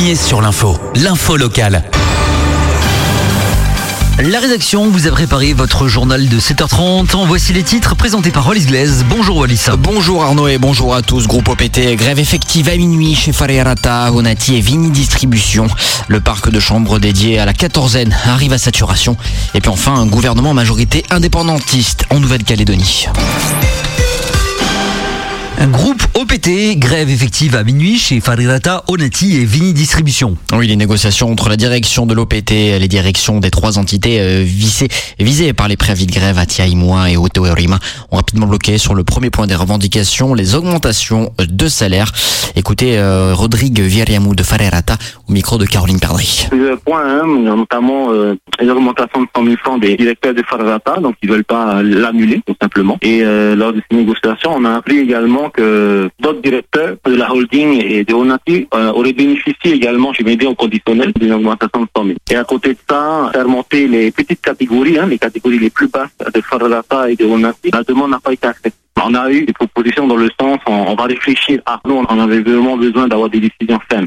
premier sur l'info, l'info locale. La rédaction vous a préparé votre journal de 7h30. En voici les titres présentés par Wallis Glaise. Bonjour Wallis. Bonjour Arnaud et bonjour à tous. Groupe OPT, grève effective à minuit chez Farerata, Onati et Vini Distribution. Le parc de chambre dédié à la quatorzaine arrive à saturation. Et puis enfin, un gouvernement majorité indépendantiste en Nouvelle-Calédonie. Un groupe OPT, grève effective à minuit chez Farirata, Onati et Vini Distribution. Oui, les négociations entre la direction de l'OPT et les directions des trois entités euh, visées, visées par les préavis de grève à Tiaïmoa et Otoerima ont rapidement bloqué sur le premier point des revendications, les augmentations de salaire. Écoutez euh, Rodrigue Viriamou de Farerata au micro de Caroline Perdry. Le point 1, notamment euh, les augmentations de 100 000 francs des directeurs de Farerata, donc ils veulent pas l'annuler tout simplement. Et euh, lors de ces négociations, on a appris également que d'autres directeurs de la holding et de Onati euh, auraient bénéficié également, je vais dire au conditionnel, d'une augmentation de 100 000. Et à côté de ça, faire monter les petites catégories, hein, les catégories les plus basses de Farrata et de Onati, la demande n'a pas été acceptée. On a eu des propositions dans le sens, on, on va réfléchir à nous, on avait vraiment besoin d'avoir des décisions fermes.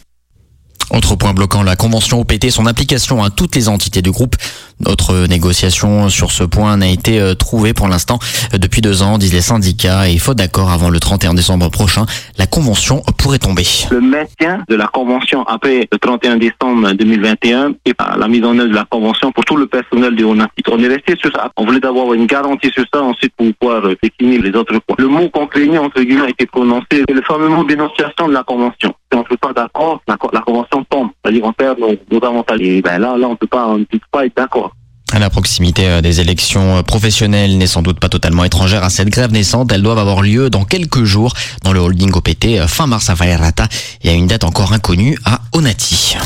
Autre point bloquant, la convention OPT, son application à toutes les entités du groupe. Notre négociation sur ce point n'a été euh, trouvée pour l'instant depuis deux ans, disent les syndicats, et faute d'accord avant le 31 décembre prochain, la convention pourrait tomber. Le maintien de la convention après le 31 décembre 2021 et la mise en œuvre de la convention pour tout le personnel du ONATI. On est resté sur ça. On voulait d'avoir une garantie sur ça, ensuite pour pouvoir euh, définir les autres points. Le mot contraignant, entre guillemets, a été prononcé. C'est le fameux mot dénonciation de la convention. Si on ne peut pas d'accord, la, la, convention tombe. C'est-à-dire on perd nos, nos avantages. Et ben là, là, on peut pas, on ne peut pas être d'accord. La proximité euh, des élections professionnelles n'est sans doute pas totalement étrangère à cette grève naissante. Elles doivent avoir lieu dans quelques jours dans le holding OPT euh, fin mars à Valerata et à une date encore inconnue à Onati.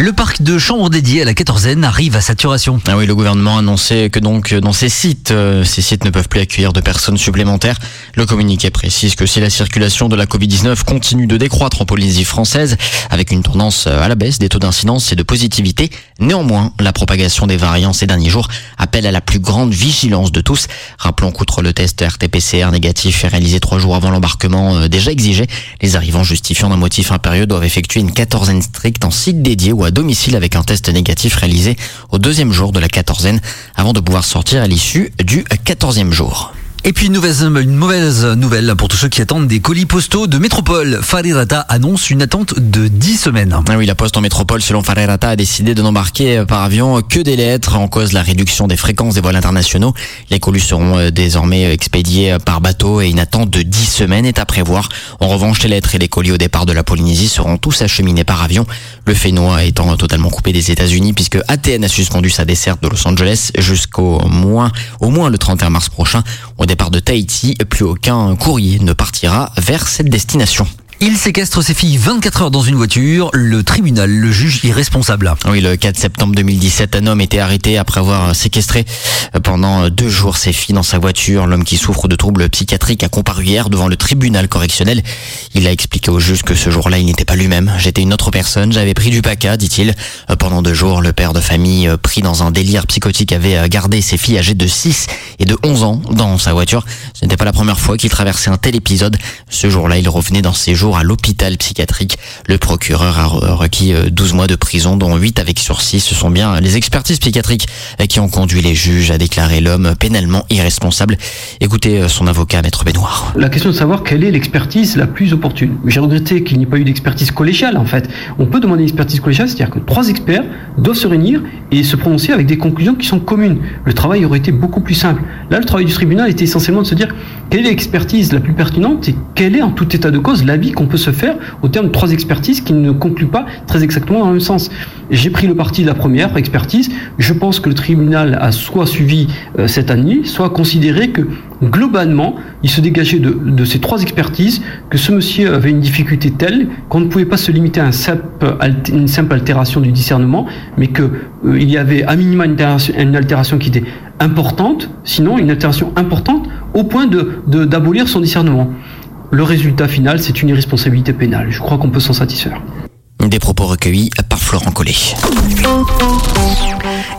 Le parc de chambres dédié à la quatorzaine arrive à saturation. Ah oui, le gouvernement a annoncé que donc dans ces sites, euh, ces sites ne peuvent plus accueillir de personnes supplémentaires. Le communiqué précise que si la circulation de la Covid-19 continue de décroître en Polynésie française, avec une tendance à la baisse des taux d'incidence et de positivité, néanmoins, la propagation des variants ces derniers jours appelle à la plus grande vigilance de tous. Rappelons qu'outre le test RT-PCR négatif réalisé trois jours avant l'embarquement euh, déjà exigé, les arrivants justifiant d'un motif impérieux doivent effectuer une quatorzaine stricte en site dédié ou à domicile avec un test négatif réalisé au deuxième jour de la quatorzaine avant de pouvoir sortir à l'issue du quatorzième jour. Et puis une mauvaise, une mauvaise nouvelle pour tous ceux qui attendent des colis postaux de métropole. Farirata annonce une attente de 10 semaines. Ah oui, la poste en métropole, selon Farirata, a décidé de n'embarquer par avion que des lettres en cause la réduction des fréquences des vols internationaux. Les colis seront désormais expédiés par bateau et une attente de 10 semaines est à prévoir. En revanche, les lettres et les colis au départ de la Polynésie seront tous acheminés par avion. Le Fénois étant totalement coupé des États-Unis puisque ATN a suspendu sa desserte de Los Angeles jusqu'au moins, au moins le 31 mars prochain. Au départ de Tahiti, plus aucun courrier ne partira vers cette destination. Il séquestre ses filles 24 heures dans une voiture. Le tribunal le juge irresponsable. Oui, le 4 septembre 2017, un homme était arrêté après avoir séquestré pendant deux jours ses filles dans sa voiture. L'homme qui souffre de troubles psychiatriques a comparu hier devant le tribunal correctionnel. Il a expliqué au juge que ce jour-là, il n'était pas lui-même. J'étais une autre personne. J'avais pris du paca, dit-il. Pendant deux jours, le père de famille, pris dans un délire psychotique, avait gardé ses filles âgées de 6 et de 11 ans dans sa voiture. Ce n'était pas la première fois qu'il traversait un tel épisode. Ce jour-là, il revenait dans ses jours à l'hôpital psychiatrique. Le procureur a requis 12 mois de prison, dont 8 avec sursis. Ce sont bien les expertises psychiatriques qui ont conduit les juges à déclarer l'homme pénalement irresponsable. Écoutez son avocat, Maître Benoît. La question de savoir quelle est l'expertise la plus opportune. J'ai regretté qu'il n'y ait pas eu d'expertise collégiale, en fait. On peut demander une expertise collégiale, c'est-à-dire que trois experts doivent se réunir et se prononcer avec des conclusions qui sont communes. Le travail aurait été beaucoup plus simple. Là, le travail du tribunal était essentiellement de se dire quelle est l'expertise la plus pertinente et quel est en tout état de cause l'avis qu'on peut se faire au terme de trois expertises qui ne concluent pas très exactement dans le même sens. J'ai pris le parti de la première expertise. Je pense que le tribunal a soit suivi euh, cette année, soit considéré que globalement, il se dégageait de, de, ces trois expertises que ce monsieur avait une difficulté telle qu'on ne pouvait pas se limiter à simple, une simple altération du discernement, mais qu'il euh, y avait à minima une altération, une altération qui était importante, sinon une altération importante au point de d'abolir son discernement. Le résultat final, c'est une irresponsabilité pénale. Je crois qu'on peut s'en satisfaire. Des propos recueillis par Florent Collet.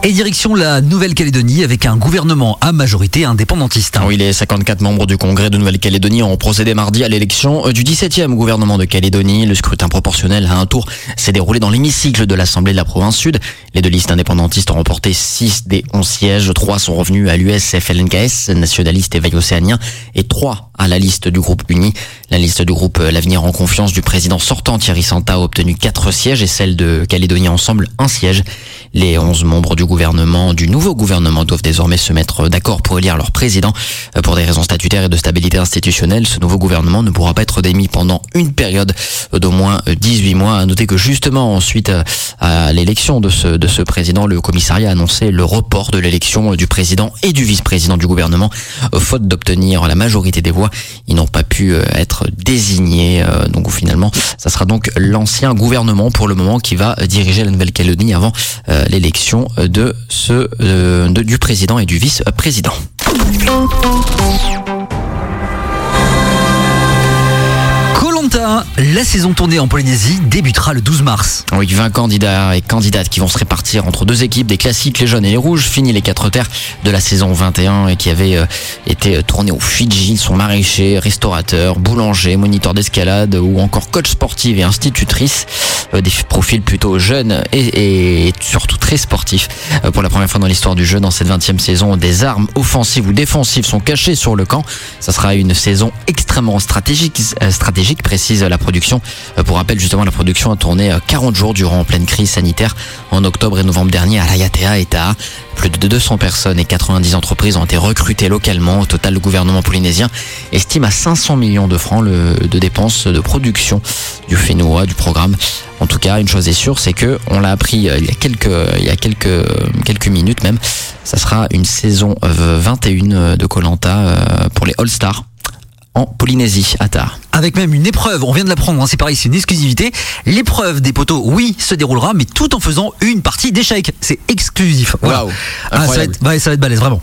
Et direction la Nouvelle-Calédonie avec un gouvernement à majorité indépendantiste. Oui, les 54 membres du Congrès de Nouvelle-Calédonie ont procédé mardi à l'élection du 17e gouvernement de Calédonie. Le scrutin proportionnel à un tour s'est déroulé dans l'hémicycle de l'Assemblée de la province sud. Les deux listes indépendantistes ont remporté 6 des 11 sièges. 3 sont revenus à l'USFLNKS, nationaliste et veille océanien, et 3 à la liste du groupe uni. La liste du groupe L'avenir en confiance du président sortant Thierry Santa a obtenu 4 sièges et celle de Calédonie Ensemble un siège. Les 11 membres du gouvernement, du nouveau gouvernement, doivent désormais se mettre d'accord pour élire leur président. Pour des raisons statutaires et de stabilité institutionnelle, ce nouveau gouvernement ne pourra pas être démis pendant une période d'au moins 18 mois. À noter que justement, ensuite à l'élection de ce, de ce président, le commissariat a annoncé le report de l'élection du président et du vice-président du gouvernement. Faute d'obtenir la majorité des voix, ils n'ont pas pu être désignés. Donc finalement, ça sera donc l'ancien gouvernement pour le moment qui va diriger la Nouvelle-Calédonie avant l'élection de ce du président et du vice-président. La saison tournée en Polynésie débutera le 12 mars. Oui, 20 candidats et candidates qui vont se répartir entre deux équipes, des classiques, les jaunes et les rouges. Fini les quatre terres de la saison 21 et qui avaient été tournés au Fidji. Sont maraîchers, restaurateurs, boulangers, moniteurs d'escalade ou encore coach sportive et institutrices. Des profils plutôt jeunes et, et, surtout très sportifs. Pour la première fois dans l'histoire du jeu, dans cette 20e saison, des armes offensives ou défensives sont cachées sur le camp. Ça sera une saison extrêmement stratégique, stratégique précise la production. Pour rappel, justement, la production a tourné 40 jours durant en pleine crise sanitaire en octobre et novembre dernier à l'Ayatea et Taha. Plus de 200 personnes et 90 entreprises ont été recrutées localement. Au total, le gouvernement polynésien estime à 500 millions de francs le, de dépenses de production du FENOA, du programme. En tout cas, une chose est sûre, c'est que on l'a appris il y a quelques, il y a quelques, minutes même. Ça sera une saison 21 de Colanta pour les All-Stars en Polynésie, à Tar. Avec même une épreuve, on vient de l'apprendre, hein, c'est pareil, c'est une exclusivité. L'épreuve des poteaux, oui, se déroulera, mais tout en faisant une partie d'échecs. C'est exclusif. Voilà. Wow, ah, ça, va être, ouais, ça va être balèze, vraiment.